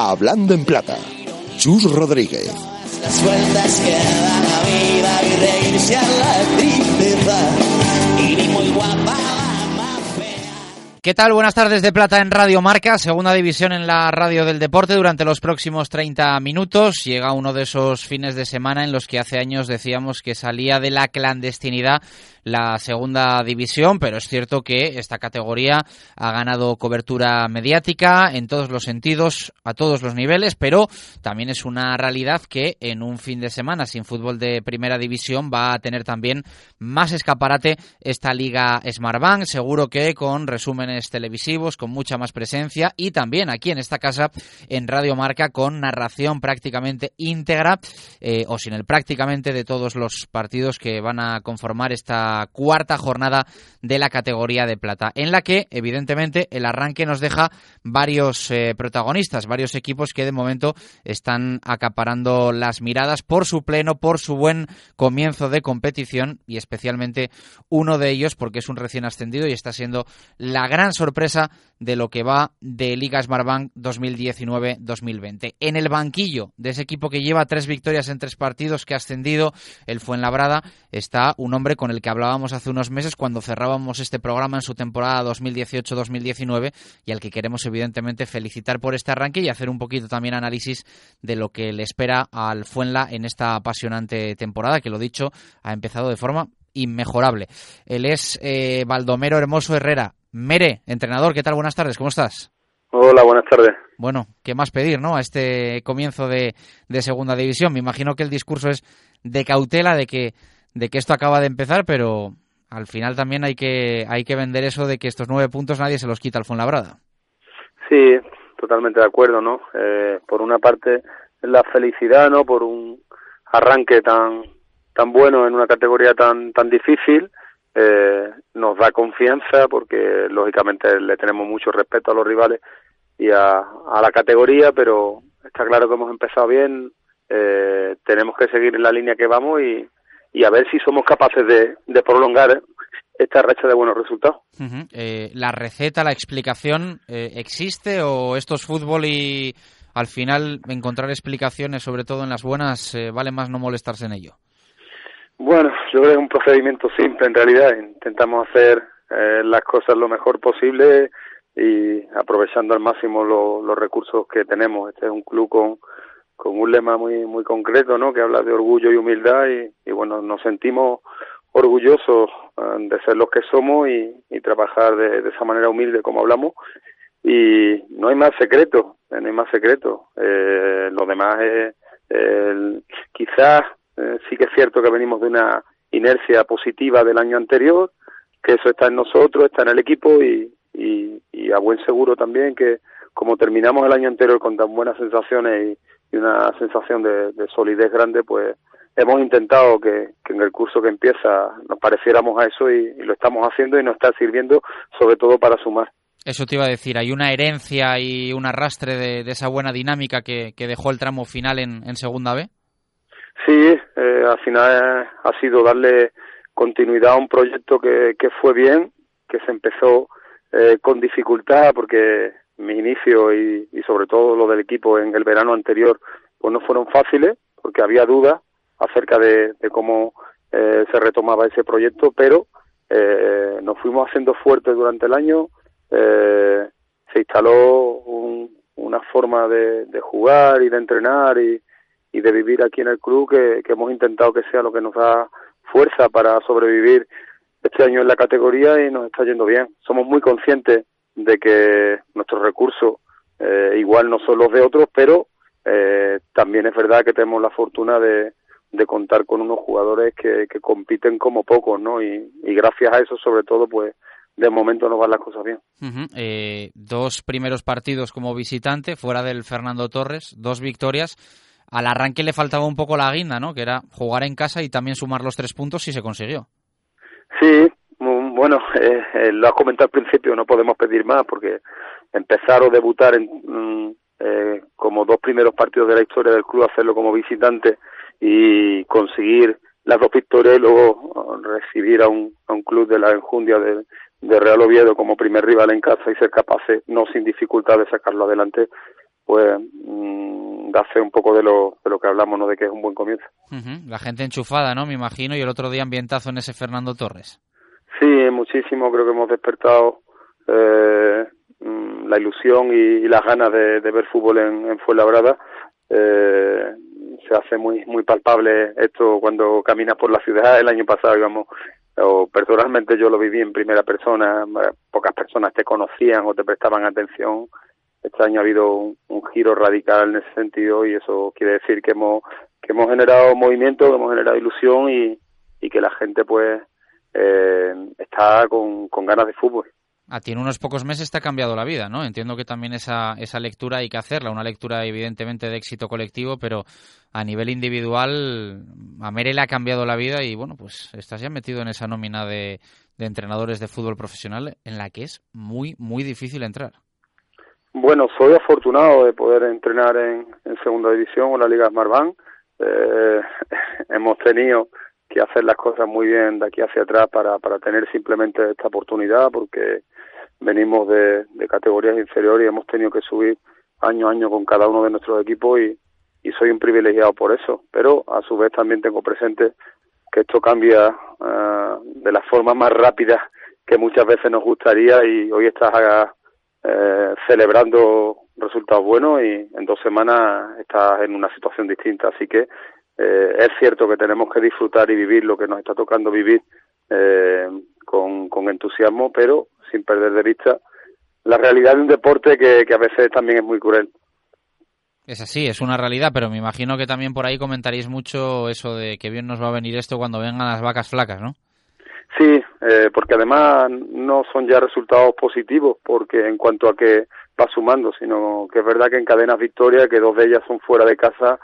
Hablando en Plata, Chus Rodríguez. Las vueltas que da la vida y reírse a la tristeza. Y ni muy guapa la más fea. ¿Qué tal? Buenas tardes de Plata en Radio Marca, segunda división en la radio del deporte durante los próximos 30 minutos. Llega uno de esos fines de semana en los que hace años decíamos que salía de la clandestinidad la segunda división, pero es cierto que esta categoría ha ganado cobertura mediática en todos los sentidos, a todos los niveles, pero también es una realidad que en un fin de semana sin fútbol de primera división va a tener también más escaparate esta liga Smartbank, seguro que con resúmenes televisivos, con mucha más presencia y también aquí en esta casa en Radio Marca con narración prácticamente íntegra eh, o sin el prácticamente de todos los partidos que van a conformar esta cuarta jornada de la categoría de plata, en la que evidentemente el arranque nos deja varios eh, protagonistas, varios equipos que de momento están acaparando las miradas por su pleno, por su buen comienzo de competición y especialmente uno de ellos porque es un recién ascendido y está siendo la gran sorpresa de lo que va de Liga Smartbank 2019-2020. En el banquillo de ese equipo que lleva tres victorias en tres partidos que ha ascendido, el Fuenlabrada, está un hombre con el que hablábamos hace unos meses cuando cerrábamos este programa en su temporada 2018-2019 y al que queremos evidentemente felicitar por este arranque y hacer un poquito también análisis de lo que le espera al Fuenla en esta apasionante temporada que lo dicho ha empezado de forma inmejorable. Él es eh, Baldomero Hermoso Herrera. Mere, entrenador, ¿qué tal? Buenas tardes, ¿cómo estás? Hola, buenas tardes. Bueno, ¿qué más pedir, no? A este comienzo de, de segunda división. Me imagino que el discurso es de cautela, de que, de que esto acaba de empezar, pero al final también hay que, hay que vender eso de que estos nueve puntos nadie se los quita al Fuenlabrada. Sí, totalmente de acuerdo, ¿no? Eh, por una parte, la felicidad, ¿no? Por un arranque tan, tan bueno en una categoría tan, tan difícil, eh, nos da confianza porque lógicamente le tenemos mucho respeto a los rivales y a, a la categoría, pero está claro que hemos empezado bien, eh, tenemos que seguir en la línea que vamos y, y a ver si somos capaces de, de prolongar esta racha de buenos resultados. Eh, ¿La receta, la explicación eh, existe o esto es fútbol y al final encontrar explicaciones, sobre todo en las buenas, eh, vale más no molestarse en ello? Bueno, yo creo que es un procedimiento simple en realidad. Intentamos hacer eh, las cosas lo mejor posible y aprovechando al máximo lo- los recursos que tenemos. Este es un club con, con un lema muy muy concreto, ¿no? Que habla de orgullo y humildad y, bueno, nos sentimos orgullosos eh, de ser los que somos y, trabajar de, de esa manera humilde como hablamos y no hay más secreto, eh, no hay más secreto. Eh, lo demás es el- quizás eh, sí que es cierto que venimos de una inercia positiva del año anterior, que eso está en nosotros, está en el equipo y, y, y a buen seguro también que como terminamos el año anterior con tan buenas sensaciones y, y una sensación de, de solidez grande, pues hemos intentado que, que en el curso que empieza nos pareciéramos a eso y, y lo estamos haciendo y nos está sirviendo sobre todo para sumar. Eso te iba a decir, hay una herencia y un arrastre de, de esa buena dinámica que, que dejó el tramo final en, en Segunda B. Sí, eh, al final ha sido darle continuidad a un proyecto que, que fue bien, que se empezó eh, con dificultad porque mi inicio y, sobre todo lo del equipo en el verano anterior pues no fueron fáciles porque había dudas acerca de, de cómo eh, se retomaba ese proyecto, pero eh, nos fuimos haciendo fuertes durante el año, eh, se instaló un- una forma de, de jugar y de entrenar y, y de vivir aquí en el club que, que hemos intentado que sea lo que nos da fuerza para sobrevivir este año en la categoría y nos está yendo bien. Somos muy conscientes de que nuestros recursos eh, igual no son los de otros, pero eh, también es verdad que tenemos la fortuna de, de contar con unos jugadores que, que compiten como pocos, ¿no? Y, y gracias a eso, sobre todo, pues de momento nos van las cosas bien. eh, dos primeros partidos como visitante, fuera del Fernando Torres, dos victorias. Al arranque le faltaba un poco la guinda, ¿no? Que era jugar en casa y también sumar los tres puntos y se consiguió. Sí, bueno, eh, eh, lo has comentado al principio, no podemos pedir más porque empezar o debutar en, mm, eh, como dos primeros partidos de la historia del club, hacerlo como visitante y conseguir las dos victorias y luego recibir a un, a un club de la enjundia de, Real Oviedo como primer rival en casa y ser capaces, no sin dificultad, de sacarlo adelante, pues mm, da fe un poco de lo, de lo que hablamos, ¿no? de que es un buen comienzo. La gente enchufada, ¿no? Me imagino, y el otro día ambientazo en ese Fernando Torres. Sí, muchísimo, creo que hemos despertado eh, mm, la ilusión y, las ganas de, ver fútbol en, en Fuenlabrada. Eh, se hace muy muy palpable esto cuando caminas por la ciudad. El año pasado íbamos o personalmente yo lo viví en primera persona, pocas personas te conocían o te prestaban atención. Este año ha habido un, giro radical en ese sentido y eso quiere decir que hemos que hemos generado movimiento, que hemos generado ilusión y, y que la gente pues eh, está con, con ganas de fútbol. A ti en unos pocos meses te ha cambiado la vida, ¿no? Entiendo que también esa, esa lectura hay que hacerla, una lectura evidentemente de éxito colectivo, pero a nivel individual a Mere le ha cambiado la vida y bueno, pues estás ya metido en esa nómina de, entrenadores de fútbol profesional en la que es muy, muy difícil entrar. Bueno, soy afortunado de poder entrenar en, segunda división o la Liga Smartbank. Eh, hemos tenido que hacer las cosas muy bien de aquí hacia atrás para, para tener simplemente esta oportunidad porque venimos de, categorías inferiores y hemos tenido que subir año a año con cada uno de nuestros equipos y, y soy un privilegiado por eso. Pero a su vez también tengo presente que esto cambia eh, de la forma más rápida que muchas veces nos gustaría y hoy estás eh, celebrando resultados buenos y en dos semanas estás en una situación distinta. Así que eh, es cierto que tenemos que disfrutar y vivir lo que nos está tocando vivir eh, con, con entusiasmo, pero sin perder de vista la realidad de un deporte que, a veces también es muy cruel. Es así, es una realidad, pero me imagino que también por ahí comentaréis mucho eso de que bien nos va a venir esto cuando vengan las vacas flacas, ¿no? Sí, eh, porque además no son ya resultados positivos, porque en cuanto a que va sumando, sino que es verdad que en cadenas victorias, que dos de ellas son fuera de casa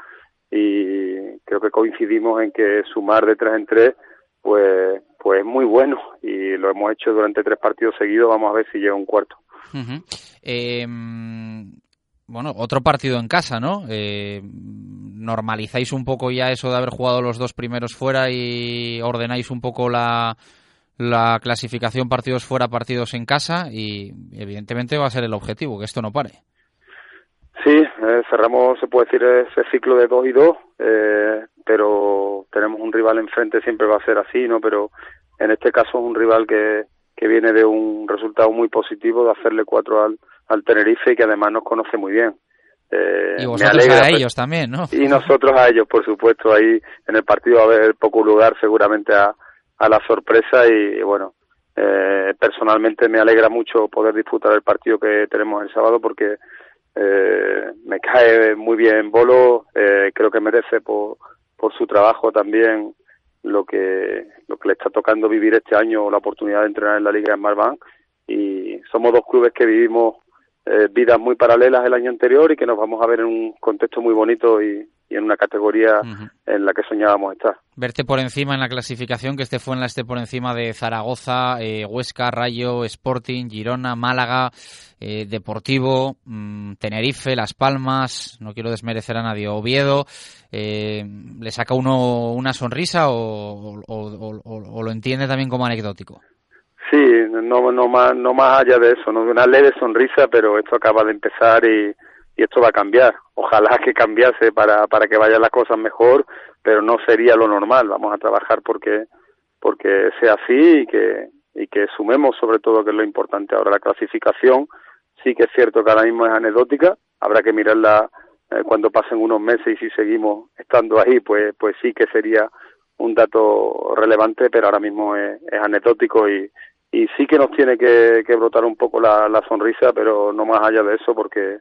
y creo que coincidimos en que sumar de tres en tres pues pues es muy bueno y lo hemos hecho durante tres partidos seguidos. Vamos a ver si llega un cuarto. Em, bueno, otro partido en casa, ¿no? Eh, normalizáis un poco ya eso de haber jugado los dos primeros fuera y ordenáis un poco la, la clasificación partidos fuera, partidos en casa y evidentemente va a ser el objetivo, que esto no pare. Sí, eh, cerramos, se puede decir, ese ciclo de dos y dos, eh, pero tenemos un rival enfrente, siempre va a ser así, ¿no? Pero en este caso es un rival que, que viene de un resultado muy positivo, de hacerle cuatro al, al Tenerife y que además nos conoce muy bien. Eh, y vosotros a ellos también, ¿no? Y nosotros a ellos, por supuesto. Ahí en el partido va a haber poco lugar seguramente a, a la sorpresa y, bueno, eh, personalmente me alegra mucho poder disfrutar el partido que tenemos el sábado porque eh, me cae muy bien Bolo, eh, creo que merece por, por su trabajo también lo que lo que le está tocando vivir este año, la oportunidad de entrenar en la Liga de Marbank y somos dos clubes que vivimos eh, vidas muy paralelas el año anterior y que nos vamos a ver en un contexto muy bonito y, y en una categoría en la que soñábamos estar. Verte por encima en la clasificación, que este fue en la esté por encima de Zaragoza, eh, Huesca, Rayo, Sporting, Girona, Málaga, eh, Deportivo, mm, Tenerife, Las Palmas, no quiero desmerecer a nadie, Oviedo, eh, ¿le saca uno una sonrisa o, o, lo entiende también como anecdótico? Sí, no, no, más, no más allá de eso, no una leve sonrisa, pero esto acaba de empezar y, y esto va a cambiar. Ojalá que cambiase para, para que vayan las cosas mejor, pero no sería lo normal. Vamos a trabajar porque, porque sea así y que, y que sumemos sobre todo que es lo importante ahora la clasificación. Sí que es cierto que ahora mismo es anecdótica, habrá que mirarla eh, cuando pasen unos meses y si seguimos estando ahí, pues, pues sí que sería un dato relevante, pero ahora mismo es, es anecdótico y, y sí que nos tiene que, brotar un poco la, la sonrisa, pero no más allá de eso, porque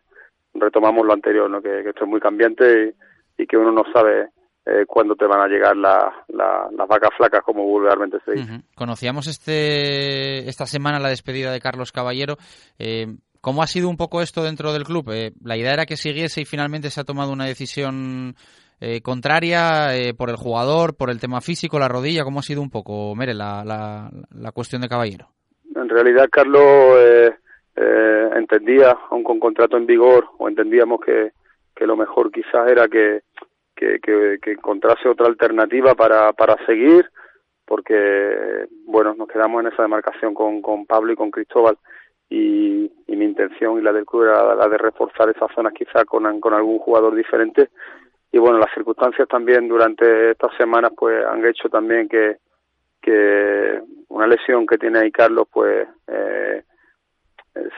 retomamos lo anterior, ¿no? que, esto es muy cambiante y, que uno no sabe eh, cuándo te van a llegar las vacas flacas, como vulgarmente se dice. Conocíamos este, esta semana la despedida de Carlos Caballero. Eh, ¿Cómo ha sido un poco esto dentro del club? Eh, la idea era que siguiese y finalmente se ha tomado una decisión eh, contraria eh, por el jugador, por el tema físico, la rodilla. ¿Cómo ha sido un poco, Mere, la, la, cuestión de Caballero? En realidad, Carlos entendía, aún con contrato en vigor, o entendíamos que, que lo mejor quizás era que, que, encontrase otra alternativa para, para seguir, porque, bueno, nos quedamos en esa demarcación con, con Pablo y con Cristóbal y, mi intención y la del club era la de reforzar esas zonas quizá con, con algún jugador diferente y bueno las circunstancias también durante estas semanas pues han hecho también que que una lesión que tiene ahí Carlos pues eh,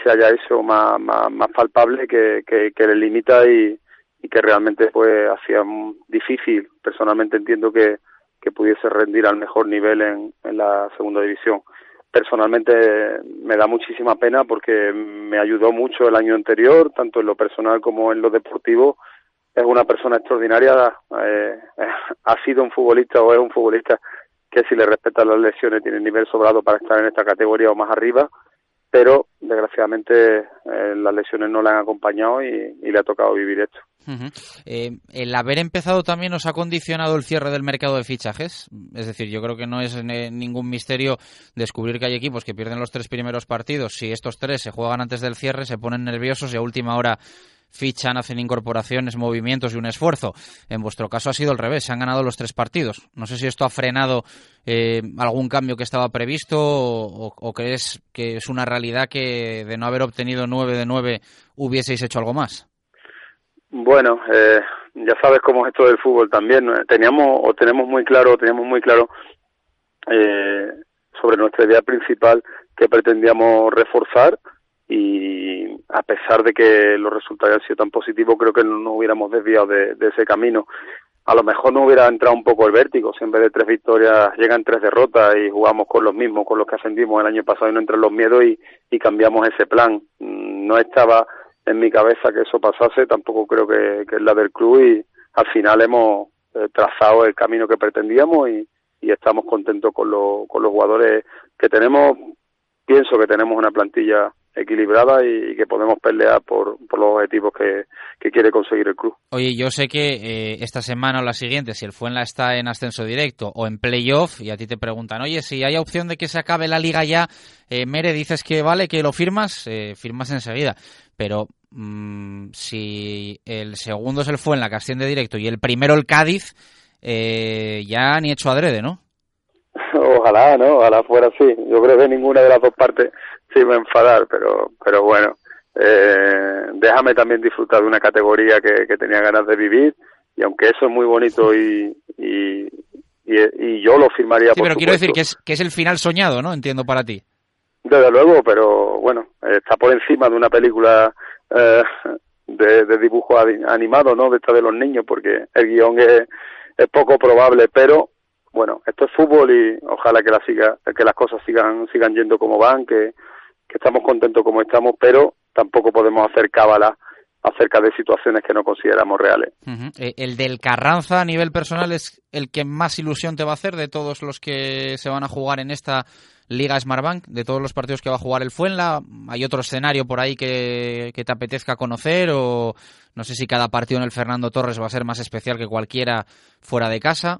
se haya hecho más, más, más palpable que, que, le limita y, y que realmente pues hacía difícil personalmente entiendo que, que pudiese rendir al mejor nivel en, en la segunda división personalmente me da muchísima pena porque me ayudó mucho el año anterior, tanto en lo personal como en lo deportivo. Es una persona extraordinaria, eh, ha sido un futbolista o es un futbolista que si le respetan las lesiones tiene nivel sobrado para estar en esta categoría o más arriba, pero desgraciadamente eh, las lesiones no le han acompañado y le ha tocado vivir esto. Eh, el haber empezado también nos ha condicionado el cierre del mercado de fichajes. Es decir, yo creo que no es ningún misterio descubrir que hay equipos que pierden los tres primeros partidos. Si estos tres se juegan antes del cierre, se ponen nerviosos y a última hora fichan, hacen incorporaciones, movimientos y un esfuerzo. En vuestro caso ha sido al revés, se han ganado los tres partidos. No sé si esto ha frenado eh, algún cambio que estaba previsto o, crees que es una realidad que de no haber obtenido nueve de nueve hubieseis hecho algo más. Bueno, eh, ya sabes cómo es esto del fútbol también. Teníamos o tenemos muy claro, teníamos muy claro eh, sobre nuestra idea principal que pretendíamos reforzar y a pesar de que los resultados han sido tan positivos, creo que no nos hubiéramos desviado de, ese camino. A lo mejor no hubiera entrado un poco el vértigo, si en vez de tres victorias llegan tres derrotas y jugamos con los mismos, con los que ascendimos el año pasado y no entran los miedos y, cambiamos ese plan. Mm, no estaba en mi cabeza que eso pasase, tampoco creo que, es la del club y al final hemos eh, trazado el camino que pretendíamos y, estamos contentos con, con los jugadores que tenemos. Pienso que tenemos una plantilla equilibrada y, que podemos pelear por, los objetivos que, quiere conseguir el club. Oye, yo sé que eh, esta semana o la siguiente, si el Fuenla está en ascenso directo o en playoff, y a ti te preguntan, oye, si hay opción de que se acabe la liga ya, eh, Mere, dices que vale, que lo firmas, eh, firmas enseguida. Pero mm, si el segundo es el Fuenla, que asciende directo, y el primero el Cádiz, ya ni hecho adrede, ¿no? Ojalá, ¿no? Ojalá fuera así. Yo creo que ninguna de las dos partes iba a enfadar, pero, pero bueno, eh, déjame también disfrutar de una categoría que, que tenía ganas de vivir y aunque eso es muy bonito y, y, y, yo lo firmaría sí, pero quiero decir que es, que es el final soñado, ¿no? Entiendo para ti. Desde luego, pero bueno, está por encima de una película eh, de, de, dibujo animado, ¿no? De esta de los niños, porque el guion es, es poco probable, pero bueno, esto es fútbol y ojalá que, la siga, que las cosas sigan, sigan yendo como van, que, que estamos contentos como estamos, pero tampoco podemos hacer cábala acerca de situaciones que no consideramos reales. Eh, el del Carranza a nivel personal es el que más ilusión te va a hacer de todos los que se van a jugar en esta Liga Smartbank, de todos los partidos que va a jugar el Fuenla. ¿Hay otro escenario por ahí que, que te apetezca conocer o no sé si cada partido en el Fernando Torres va a ser más especial que cualquiera fuera de casa?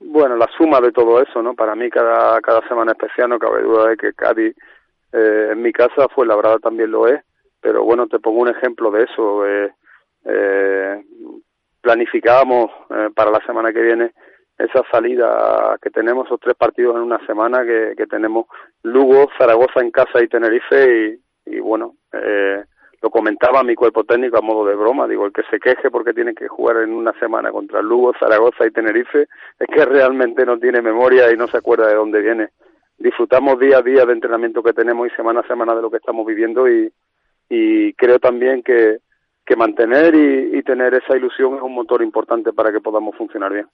Bueno, la suma de todo eso, ¿no? Para mí cada, cada semana especial no cabe duda de que Cádiz eh, en mi casa fue labrada también lo es, pero bueno, te pongo un ejemplo de eso. Eh, eh, planificábamos eh, para la semana que viene esa salida que tenemos, esos tres partidos en una semana que, que tenemos Lugo, Zaragoza en casa y Tenerife y, y bueno, eh, lo comentaba mi cuerpo técnico a modo de broma, digo, el que se queje porque tiene que jugar en una semana contra Lugo, Zaragoza y Tenerife, es que realmente no tiene memoria y no se acuerda de dónde viene. Disfrutamos día a día de entrenamiento que tenemos y semana a semana de lo que estamos viviendo y, y creo también que, que mantener y, tener esa ilusión es un motor importante para que podamos funcionar bien.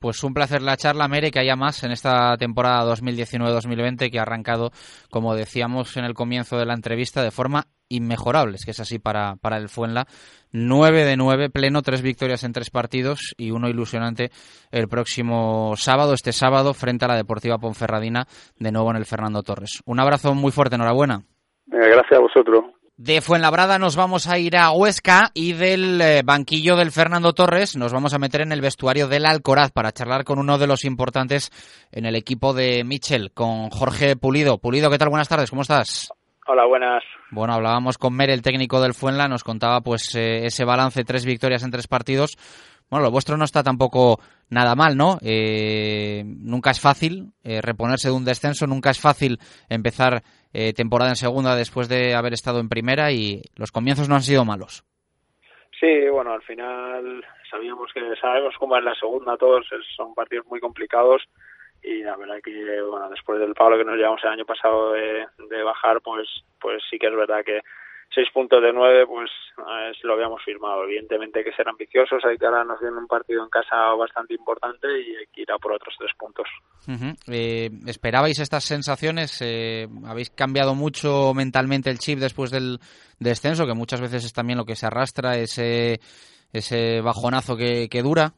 Pues un placer la charla, Mere, que haya más en esta temporada 2019-2020 que ha arrancado, como decíamos en el comienzo de la entrevista, de forma inmejorable, es que es así para, para el Fuenla. 9 de 9, pleno, tres victorias en tres partidos y uno ilusionante el próximo sábado, este sábado, frente a la Deportiva Ponferradina, de nuevo en el Fernando Torres. Un abrazo muy fuerte, enhorabuena. gracias a vosotros. De Fuenlabrada nos vamos a ir a Huesca y del eh, banquillo del Fernando Torres nos vamos a meter en el vestuario del Alcoraz para charlar con uno de los importantes en el equipo de Michel, con Jorge Pulido. Pulido, ¿qué tal? Buenas tardes, ¿cómo estás? Hola, buenas. Bueno, hablábamos con Mer, el técnico del Fuenla, nos contaba pues eh, ese balance, tres victorias en tres partidos. Bueno, lo vuestro no está tampoco nada mal, ¿no? Eh, nunca es fácil reponerse de un descenso, nunca es fácil empezar eh, temporada en segunda después de haber estado en primera y los comienzos no han sido malos. Sí, bueno, al final sabíamos que sabemos cómo es la segunda, todos son partidos muy complicados y la verdad que bueno después del palo que nos llevamos el año pasado de, de bajar pues pues sí que es verdad que seis puntos de nueve, pues eh, lo habíamos firmado. Evidentemente hay que ser ambiciosos, hay que ahora nos viene un partido en casa bastante importante y hay que ir a por otros tres puntos. Eh, ¿Esperabais estas sensaciones? Eh, ¿Habéis cambiado mucho mentalmente el chip después del descenso, que muchas veces es también lo que se arrastra, ese, ese bajonazo que, que dura?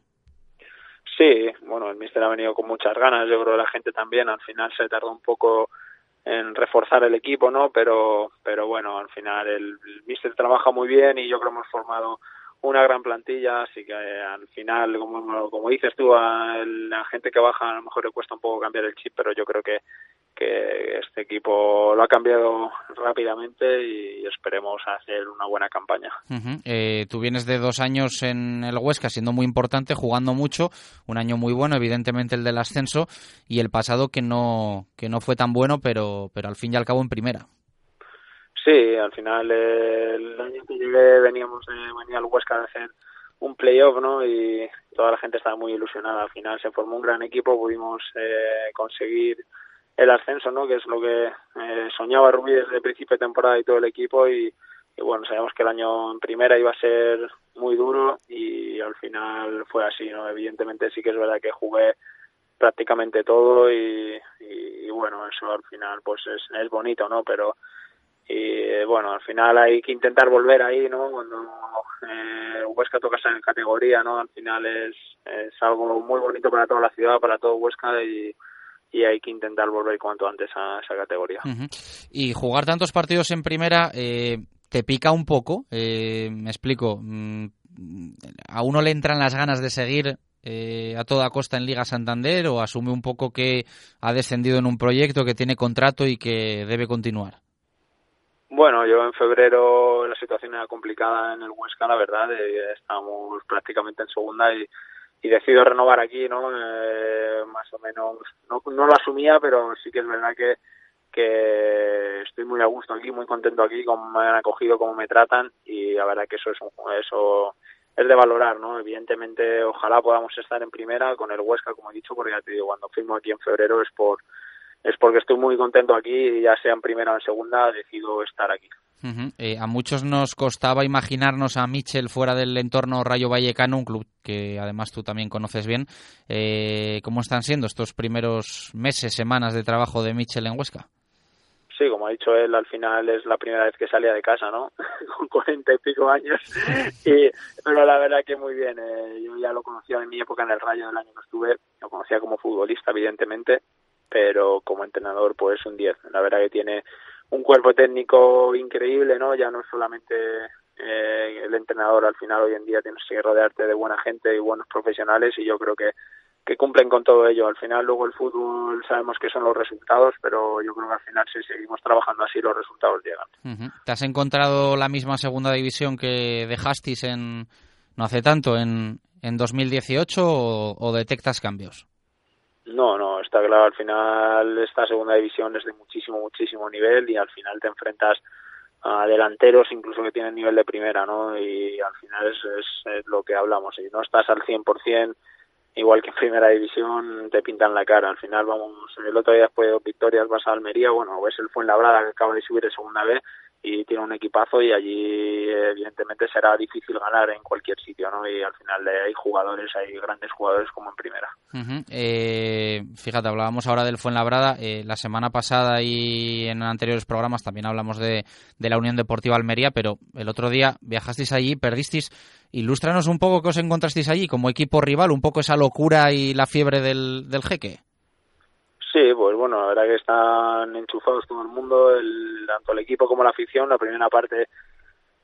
Sí, bueno, el míster ha venido con muchas ganas, yo creo que la gente también, al final se tardó un poco en reforzar el equipo, ¿no? Pero, pero bueno, al final el, el míster trabaja muy bien y yo creo que hemos formado una gran plantilla, así que eh, al final, como, como dices tú, a la gente que baja a lo mejor le cuesta un poco cambiar el chip, pero yo creo que, que este equipo lo ha cambiado rápidamente y esperemos hacer una buena campaña. eh, tú vienes de dos años en el Huesca siendo muy importante, jugando mucho, un año muy bueno, evidentemente el del ascenso, y el pasado que no, que no fue tan bueno, pero, pero al fin y al cabo en primera. Sí, al final eh, el año que llegué veníamos de, venía al Huesca de hacer un playoff, ¿no? Y toda la gente estaba muy ilusionada. Al final se formó un gran equipo, pudimos eh, conseguir el ascenso, ¿no? Que es lo que eh, soñaba Rubí desde el principio de temporada y todo el equipo y, bueno, sabíamos que el año en primera iba a ser muy duro y al final fue así, ¿no? Evidentemente sí que es verdad que jugué prácticamente todo y, bueno, eso al final pues es, bonito, ¿no? Pero y bueno, al final hay que intentar volver ahí, ¿no? Cuando eh, Huesca toca esa categoría, ¿no? Al final es, es algo muy bonito para toda la ciudad, para todo Huesca y, y hay que intentar volver cuanto antes a esa categoría. Uh -huh. Y jugar tantos partidos en primera, eh, ¿te pica un poco? Eh, me explico. Mm, ¿A uno le entran las ganas de seguir eh, a toda costa en Liga Santander o asume un poco que ha descendido en un proyecto que tiene contrato y que debe continuar? Bueno, yo en febrero la situación era complicada en el Huesca, la verdad, eh, estábamos prácticamente en segunda y, y decido renovar aquí, ¿no? Eh, más o menos, no, no lo asumía, pero sí que es verdad que, que estoy muy a gusto aquí, muy contento aquí, como me han acogido, cómo me tratan y la verdad que eso es un, eso es de valorar, ¿no? Evidentemente, ojalá podamos estar en primera con el Huesca, como he dicho, porque ya te digo, cuando firmo aquí en febrero es por es porque estoy muy contento aquí ya sea en primera o en segunda decido estar aquí. Uh a muchos nos costaba imaginarnos a Michel fuera del entorno Rayo Vallecano, un club que además tú también conoces bien. Eh, ¿Cómo están siendo estos primeros meses, semanas de trabajo de Michel en Huesca? Sí, como ha dicho él, al final es la primera vez que salía de casa, ¿no? Con cuarenta y pico años. Y, pero la verdad que muy bien. Eh, yo ya lo conocía en mi época en el Rayo del año que estuve. Lo conocía como futbolista, evidentemente pero como entrenador pues un 10. La verdad que tiene un cuerpo técnico increíble, ¿no? Ya no solamente eh, el entrenador, al final hoy en día tienes que rodearte de buena gente y buenos profesionales y yo creo que que cumplen con todo ello. Al final luego el fútbol sabemos que son los resultados, pero yo creo que al final si seguimos trabajando así los resultados llegan. ¿Te has encontrado la misma segunda división que dejasteis en no hace tanto en en 2018 o, o detectas cambios? No, no, está claro, al final esta segunda división es de muchísimo, muchísimo nivel y al final te enfrentas a delanteros incluso que tienen nivel de primera, ¿no? Y al final es, es, es lo que hablamos, si no estás al 100%, igual que en primera división, te pintan la cara. Al final vamos, el otro día después de dos victorias vas a Almería, bueno, es el Fuenlabrada que acaba de subir de segunda vez y tiene un equipazo y allí evidentemente será difícil ganar en cualquier sitio, ¿no? Y al final hay jugadores, hay grandes jugadores como en primera. eh, fíjate, hablábamos ahora del Fuenlabrada, eh, la semana pasada y en anteriores programas también hablamos de, de, la Unión Deportiva Almería, pero el otro día viajasteis allí, perdisteis. Ilústranos un poco qué os encontrasteis allí como equipo rival, un poco esa locura y la fiebre del, del jeque. Sí, pues bueno, la verdad que están enchufados todo el mundo, el, tanto el equipo como la afición. La primera parte,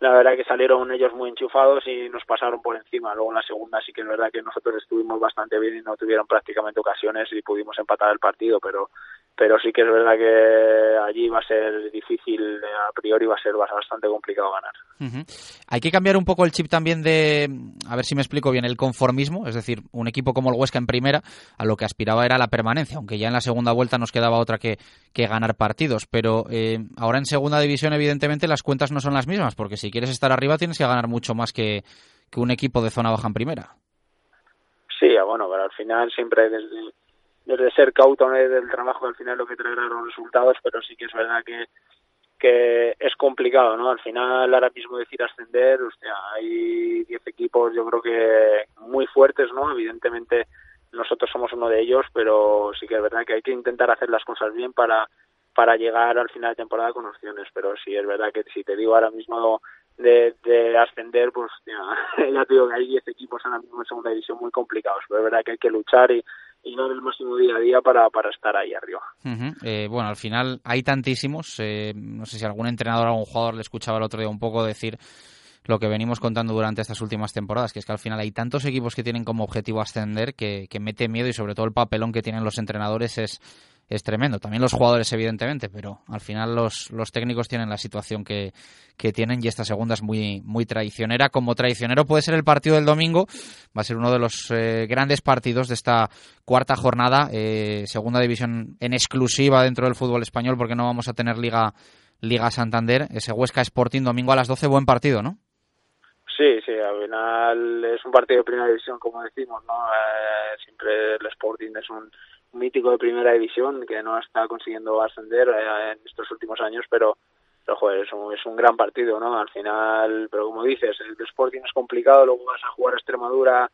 la verdad que salieron ellos muy enchufados y nos pasaron por encima. Luego en la segunda sí que es verdad que nosotros estuvimos bastante bien y no tuvieron prácticamente ocasiones y pudimos empatar el partido, pero pero sí que es verdad que allí va a ser difícil, a priori va a ser bastante complicado ganar. Uh. Hay que cambiar un poco el chip también de, a ver si me explico bien, el conformismo, es decir, un equipo como el Huesca en primera, a lo que aspiraba era la permanencia, aunque ya en la segunda vuelta nos quedaba otra que, que ganar partidos, pero eh, ahora en segunda división evidentemente las cuentas no son las mismas, porque si quieres estar arriba tienes que ganar mucho más que, que un equipo de zona baja en primera. Sí, bueno, pero al final siempre desde desde ser cauto del trabajo al final lo que traerá los resultados, pero sí que es verdad que que es complicado, ¿no? Al final ahora mismo decir ascender, hostia, hay 10 equipos yo creo que muy fuertes, ¿no? Evidentemente nosotros somos uno de ellos, pero sí que es verdad que hay que intentar hacer las cosas bien para para llegar al final de temporada con opciones, pero sí es verdad que si te digo ahora mismo de, de ascender, pues ya, te digo que hay 10 equipos ahora mismo en segunda división muy complicados, pero es verdad que hay que luchar y, y dar el máximo día a día para, para estar ahí arriba. Eh, bueno, al final hay tantísimos, eh, no sé si algún entrenador o algún jugador le escuchaba el otro día un poco decir lo que venimos contando durante estas últimas temporadas, que es que al final hay tantos equipos que tienen como objetivo ascender que, que mete miedo y sobre todo el papelón que tienen los entrenadores es es tremendo. También los jugadores, evidentemente, pero al final los, los técnicos tienen la situación que, que tienen y esta segunda es muy, muy traicionera. Como traicionero puede ser el partido del domingo, va a ser uno de los eh, grandes partidos de esta cuarta jornada, eh, segunda división en exclusiva dentro del fútbol español, porque no vamos a tener Liga, Liga Santander. Ese Huesca Sporting domingo a las 12, buen partido, ¿no? Sí, sí, al final es un partido de primera división, como decimos, ¿no? Eh, siempre el Sporting es un mítico de primera división que no está consiguiendo ascender eh, en estos últimos años, pero, pero joder, es un, es un gran partido, ¿no? Al final, pero como dices, el Sporting es complicado, luego vas a jugar a Extremadura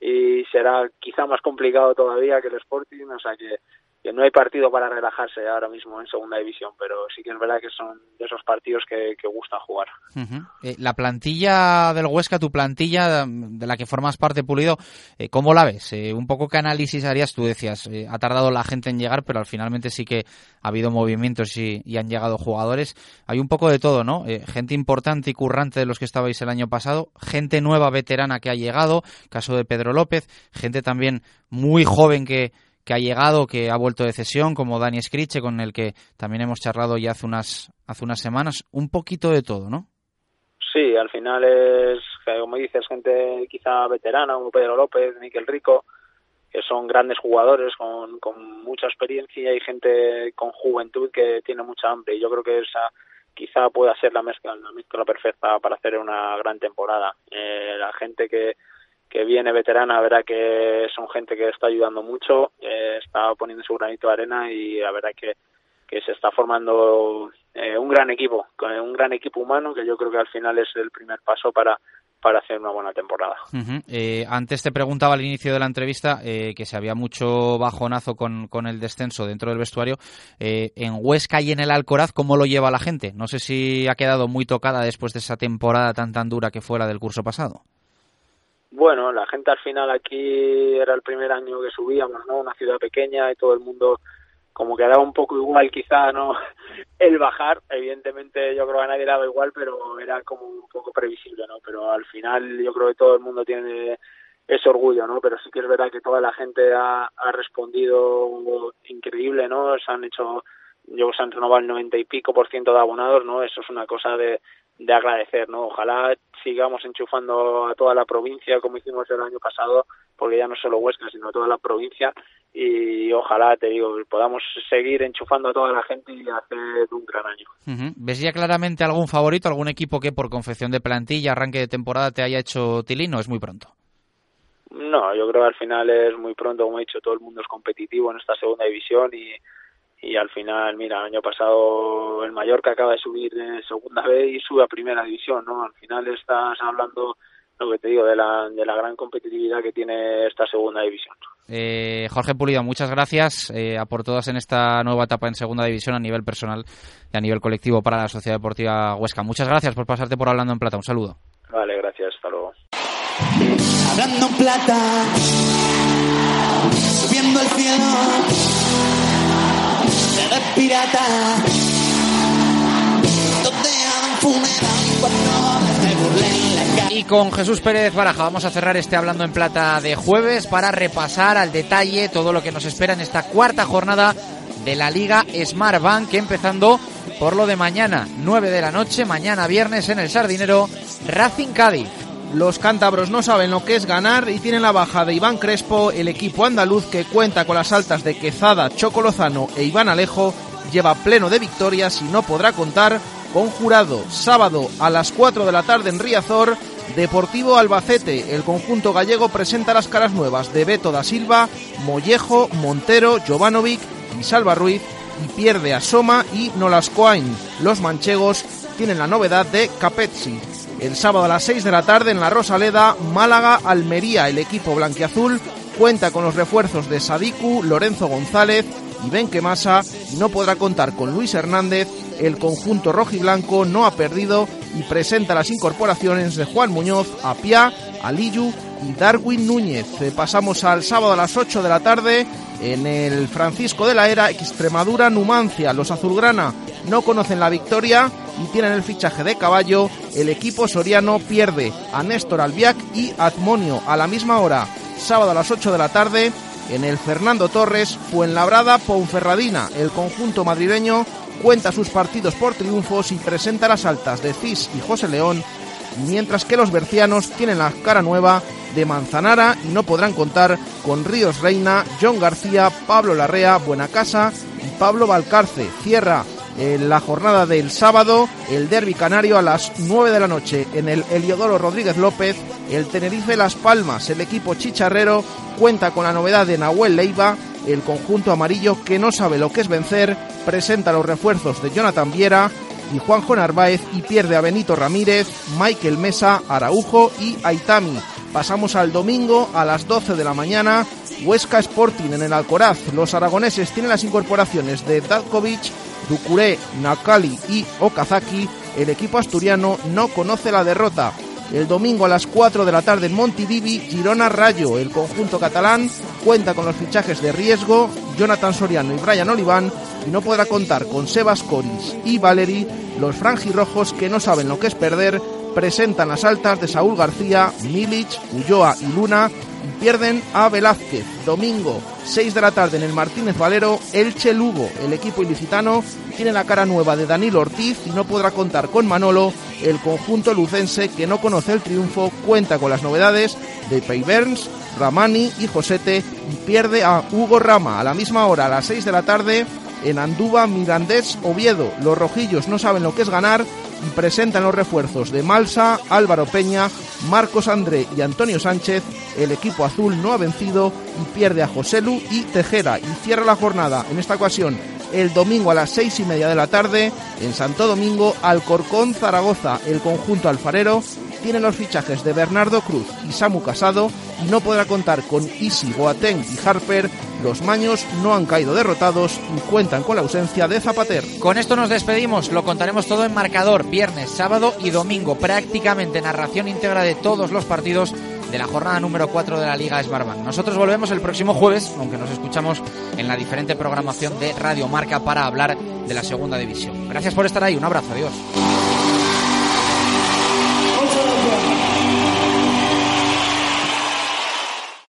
y será quizá más complicado todavía que el Sporting, o sea que que no hay partido para relajarse ahora mismo en segunda división, pero sí que es verdad que son de esos partidos que, que gustan jugar. Eh, la plantilla del Huesca, tu plantilla de la que formas parte, Pulido, eh, ¿cómo la ves? Eh, un poco qué análisis harías, tú decías, ha tardado la gente en llegar, pero al finalmente sí que ha habido movimientos y, y han llegado jugadores. Hay un poco de todo, ¿no? Gente importante y currante de los que estabais el año pasado, gente nueva, veterana que ha llegado, caso de Pedro López, gente también muy joven que que ha llegado, que ha vuelto de cesión, como Dani Scriche, con el que también hemos charlado ya hace unas, hace unas semanas. Un poquito de todo, ¿no? Sí, al final es, como dices, gente quizá veterana, como Pedro López, Miquel Rico, que son grandes jugadores con, con mucha experiencia y gente con juventud que tiene mucha hambre. Y yo creo que esa quizá pueda ser la mezcla, la mezcla perfecta para hacer una gran temporada. Eh, la gente que que viene veterana, verá que son gente que está ayudando mucho, eh, está poniendo su granito de arena y la verdad que, que se está formando eh, un gran equipo, un gran equipo humano que yo creo que al final es el primer paso para para hacer una buena temporada. Eh, antes te preguntaba al inicio de la entrevista eh, que se había mucho bajonazo con, con, el descenso dentro del vestuario. Eh, en Huesca y en el Alcoraz, ¿cómo lo lleva la gente? No sé si ha quedado muy tocada después de esa temporada tan tan dura que fue la del curso pasado. Bueno, la gente al final aquí era el primer año que subíamos, ¿no? Una ciudad pequeña y todo el mundo como que daba un poco igual quizá, ¿no? El bajar, evidentemente yo creo que a nadie le daba igual, pero era como un poco previsible, ¿no? Pero al final yo creo que todo el mundo tiene ese orgullo, ¿no? Pero sí que es verdad que toda la gente ha, ha respondido increíble, ¿no? Se han hecho, yo se han renovado el noventa y pico por ciento de abonados, ¿no? Eso es una cosa de, de agradecer, ¿no? Ojalá sigamos enchufando a toda la provincia como hicimos el año pasado, porque ya no solo Huesca, sino toda la provincia y ojalá, te digo, podamos seguir enchufando a toda la gente y hacer un gran año. Uh -huh. ¿Ves ya claramente algún favorito, algún equipo que por confección de plantilla, arranque de temporada te haya hecho tilino? ¿Es muy pronto? No, yo creo que al final es muy pronto, como he dicho, todo el mundo es competitivo en esta segunda división y y al final, mira, el año pasado el Mallorca acaba de subir de segunda B y sube a primera división, ¿no? Al final estás hablando, lo que te digo, de la, de la gran competitividad que tiene esta segunda división. Eh, Jorge Pulido, muchas gracias eh, a por todas en esta nueva etapa en segunda división a nivel personal y a nivel colectivo para la Sociedad Deportiva Huesca. Muchas gracias por pasarte por Hablando en Plata. Un saludo. Vale, gracias. Hasta luego. Hablando en plata, subiendo al cielo, cara. Y con Jesús Pérez Baraja vamos a cerrar este Hablando en Plata de jueves para repasar al detalle todo lo que nos espera en esta cuarta jornada de la Liga Smart Bank, empezando por lo de mañana, 9 de la noche, mañana viernes en el Sardinero, Racing Cádiz. Los cántabros no saben lo que es ganar y tienen la baja de Iván Crespo, el equipo andaluz que cuenta con las altas de Quezada, Choco Lozano e Iván Alejo, lleva pleno de victorias y no podrá contar con jurado. Sábado a las 4 de la tarde en Riazor, Deportivo Albacete. El conjunto gallego presenta las caras nuevas de Beto da Silva, Mollejo, Montero, Jovanovic y Salva Ruiz y pierde a Soma y Nolascoain. Los manchegos tienen la novedad de Capezzi. El sábado a las 6 de la tarde en la Rosaleda, Málaga, Almería, el equipo blanquiazul cuenta con los refuerzos de Sadiku, Lorenzo González y Benquemasa no podrá contar con Luis Hernández. El conjunto rojiblanco no ha perdido y presenta las incorporaciones de Juan Muñoz, Apia, Aliyu y Darwin Núñez. Eh, Pasamos al sábado a las 8 de la tarde en el Francisco de la Era, Extremadura, Numancia. Los azulgrana no conocen la victoria y tienen el fichaje de caballo. El equipo soriano pierde a Néstor Albiac y Azmonio a la misma hora, sábado a las 8 de la tarde, en el Fernando Torres, Fuenlabrada, Ponferradina. El conjunto madrileño cuenta sus partidos por triunfos y presenta las altas de Cis y José León, mientras que los bercianos tienen la cara nueva de Manzanara y no podrán contar con Ríos Reina, John García, Pablo Larrea, Buenacasa y Pablo Valcarce. Cierra en la jornada del sábado, el derby canario a las 9 de la noche en el Eliodoro Rodríguez López, el Tenerife Las Palmas, el equipo chicharrero cuenta con la novedad de Nahuel Leiva, el conjunto amarillo que no sabe lo que es vencer, presenta los refuerzos de Jonathan Viera y Juanjo Narváez y pierde a Benito Ramírez, Michael Mesa, Araujo y Aitami. Pasamos al domingo a las 12 de la mañana, Huesca Sporting en el Alcoraz. Los aragoneses tienen las incorporaciones de Dadkovic, Ducuré, Nakali y Okazaki, el equipo asturiano no conoce la derrota. El domingo a las 4 de la tarde en Montilivi, Girona Rayo. El conjunto catalán cuenta con los fichajes de riesgo, Jonathan Soriano y Brian Oliván, y no podrá contar con Sebas Coris y Valeri, los franjirrojos que no saben lo que es perder, presentan las altas de Saúl García, Milic, Ulloa y Luna, pierden a Velázquez. Domingo, 6 de la tarde en el Martínez Valero, Elche Lugo. El equipo ilicitano tiene la cara nueva de Danilo Ortiz y no podrá contar con Manolo. El conjunto lucense, que no conoce el triunfo, cuenta con las novedades de Peyberns, Ramani y Josete y pierde a Hugo Rama a la misma hora, a las 6 de la tarde, en Andúba, Mirandés, Oviedo. Los rojillos no saben lo que es ganar y presentan los refuerzos de Malsa, Álvaro Peña, Marcos André y Antonio Sánchez. El equipo azul no ha vencido y pierde a Joselu y Tejera y cierra la jornada en esta ocasión el domingo a las seis y media de la tarde en Santo Domingo, Alcorcón, Zaragoza. El conjunto alfarero tiene los fichajes de Bernardo Cruz y Samu Casado y no podrá contar con Isi, Boateng y Harper. Los maños no han caído derrotados y cuentan con la ausencia de Zapater. Con esto nos despedimos, lo contaremos todo en marcador, viernes, sábado y domingo, prácticamente narración íntegra de todos los partidos de la jornada número 4 de la Liga Smartbank. Nosotros volvemos el próximo jueves, aunque nos escuchamos en la diferente programación de Radio Marca para hablar de la segunda división. Gracias por estar ahí, un abrazo, adiós.